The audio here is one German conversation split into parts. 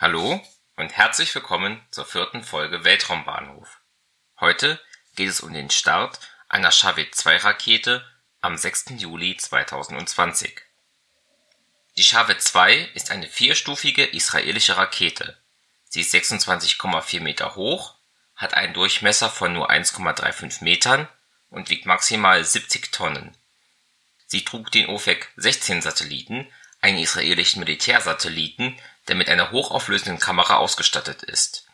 Hallo und herzlich willkommen zur vierten Folge Weltraumbahnhof. Heute geht es um den Start einer Shavit 2 Rakete am 6. Juli 2020. Die Shavit 2 ist eine vierstufige israelische Rakete. Sie ist 26,4 Meter hoch, hat einen Durchmesser von nur 1,35 Metern und wiegt maximal 70 Tonnen. Sie trug den Ofek-16-Satelliten, einen israelischen Militärsatelliten, der mit einer hochauflösenden Kamera ausgestattet ist.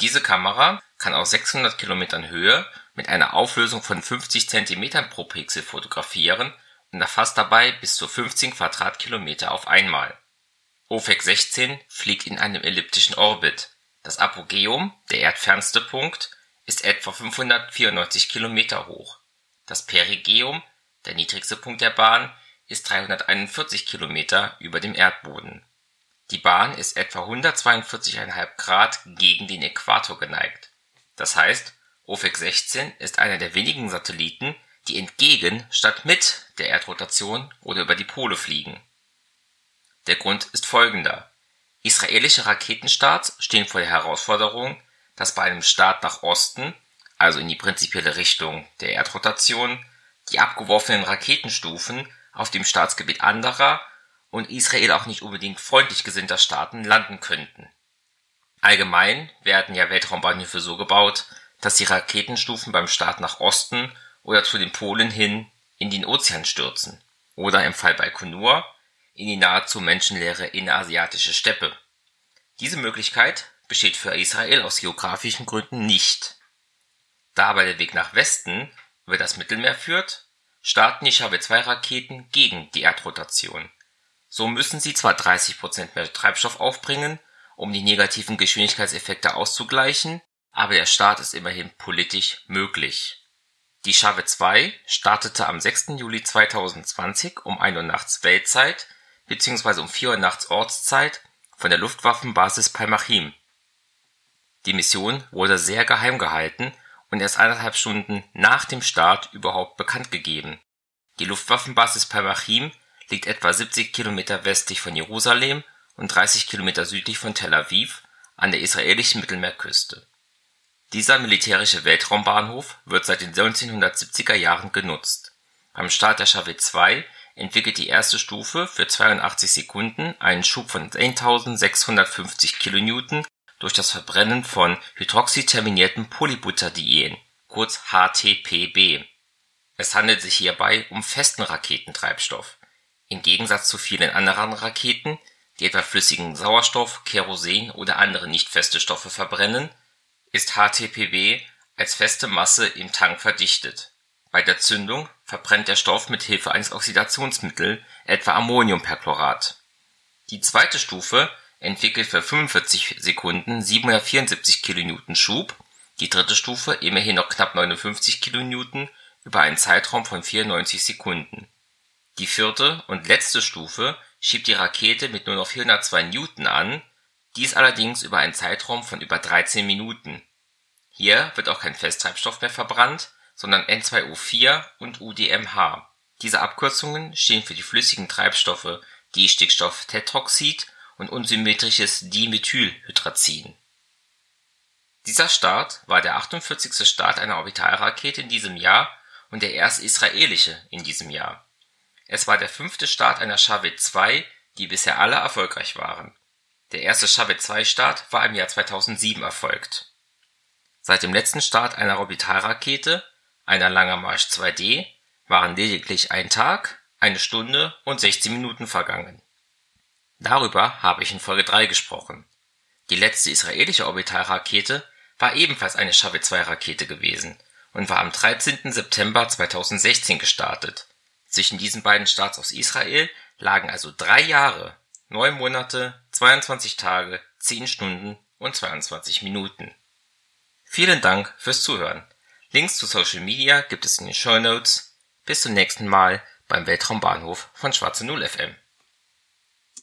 Diese Kamera kann aus 600 Kilometern Höhe mit einer Auflösung von 50 Zentimetern pro Pixel fotografieren und erfasst dabei bis zu 15 Quadratkilometer auf einmal. Ofek 16 fliegt in einem elliptischen Orbit. Das Apogeum, der erdfernste Punkt, ist etwa 594 Kilometer hoch. Das Perigeum, der niedrigste Punkt der Bahn, ist 341 Kilometer über dem Erdboden. Die Bahn ist etwa 142,5 Grad gegen den Äquator geneigt. Das heißt, Ofek 16 ist einer der wenigen Satelliten, die entgegen statt mit der Erdrotation oder über die Pole fliegen. Der Grund ist folgender: Israelische Raketenstarts stehen vor der Herausforderung, dass bei einem Start nach Osten, also in die prinzipielle Richtung der Erdrotation, die abgeworfenen Raketenstufen auf dem Staatsgebiet anderer und Israel auch nicht unbedingt freundlich gesinnter Staaten landen könnten. Allgemein werden ja Weltraumbahnhöfe so gebaut, dass die Raketenstufen beim Start nach Osten oder zu den Polen hin in den Ozean stürzen oder im Fall Baikonur in die nahezu menschenleere innerasiatische Steppe. Diese Möglichkeit besteht für Israel aus geografischen Gründen nicht. Da aber der Weg nach Westen über das Mittelmeer führt, starten die Shabe-2-Raketen gegen die Erdrotation. So müssen sie zwar 30 Prozent mehr Treibstoff aufbringen, um die negativen Geschwindigkeitseffekte auszugleichen, aber der Start ist immerhin politisch möglich. Die Shave 2 startete am 6. Juli 2020 um 1 Uhr nachts Weltzeit bzw. um 4 Uhr nachts Ortszeit von der Luftwaffenbasis Palmachim. Die Mission wurde sehr geheim gehalten und erst eineinhalb Stunden nach dem Start überhaupt bekannt gegeben. Die Luftwaffenbasis Palmachim liegt etwa 70 Kilometer westlich von Jerusalem und 30 Kilometer südlich von Tel Aviv an der israelischen Mittelmeerküste. Dieser militärische Weltraumbahnhof wird seit den 1970er Jahren genutzt. Beim Start der Shavit 2 entwickelt die erste Stufe für 82 Sekunden einen Schub von 1650 kN durch das Verbrennen von hydroxyterminiertem Polybutadien kurz HTPB. Es handelt sich hierbei um festen Raketentreibstoff im Gegensatz zu vielen anderen Raketen, die etwa flüssigen Sauerstoff, Kerosin oder andere nicht feste Stoffe verbrennen, ist HTPB als feste Masse im Tank verdichtet. Bei der Zündung verbrennt der Stoff mit Hilfe eines Oxidationsmittels, etwa Ammoniumperchlorat. Die zweite Stufe entwickelt für 45 Sekunden 774 kN Schub, die dritte Stufe immerhin noch knapp 59 kN über einen Zeitraum von 94 Sekunden die vierte und letzte Stufe schiebt die Rakete mit nur noch 402 Newton an, dies allerdings über einen Zeitraum von über 13 Minuten. Hier wird auch kein Festtreibstoff mehr verbrannt, sondern N2O4 und UDMH. Diese Abkürzungen stehen für die flüssigen Treibstoffe Distickstofftetroxid und unsymmetrisches Dimethylhydrazin. Dieser Start war der 48. Start einer Orbitalrakete in diesem Jahr und der erste israelische in diesem Jahr es war der fünfte Start einer Shavit 2, die bisher alle erfolgreich waren. Der erste Shavit 2 Start war im Jahr 2007 erfolgt. Seit dem letzten Start einer Orbitalrakete, einer Langer Marsch 2D, waren lediglich ein Tag, eine Stunde und 16 Minuten vergangen. Darüber habe ich in Folge 3 gesprochen. Die letzte israelische Orbitalrakete war ebenfalls eine Shavit 2 Rakete gewesen und war am 13. September 2016 gestartet zwischen diesen beiden Starts aus Israel lagen also drei Jahre, neun Monate, 22 Tage, 10 Stunden und 22 Minuten. Vielen Dank fürs Zuhören. Links zu Social Media gibt es in den Show Notes. Bis zum nächsten Mal beim Weltraumbahnhof von Schwarze Null FM.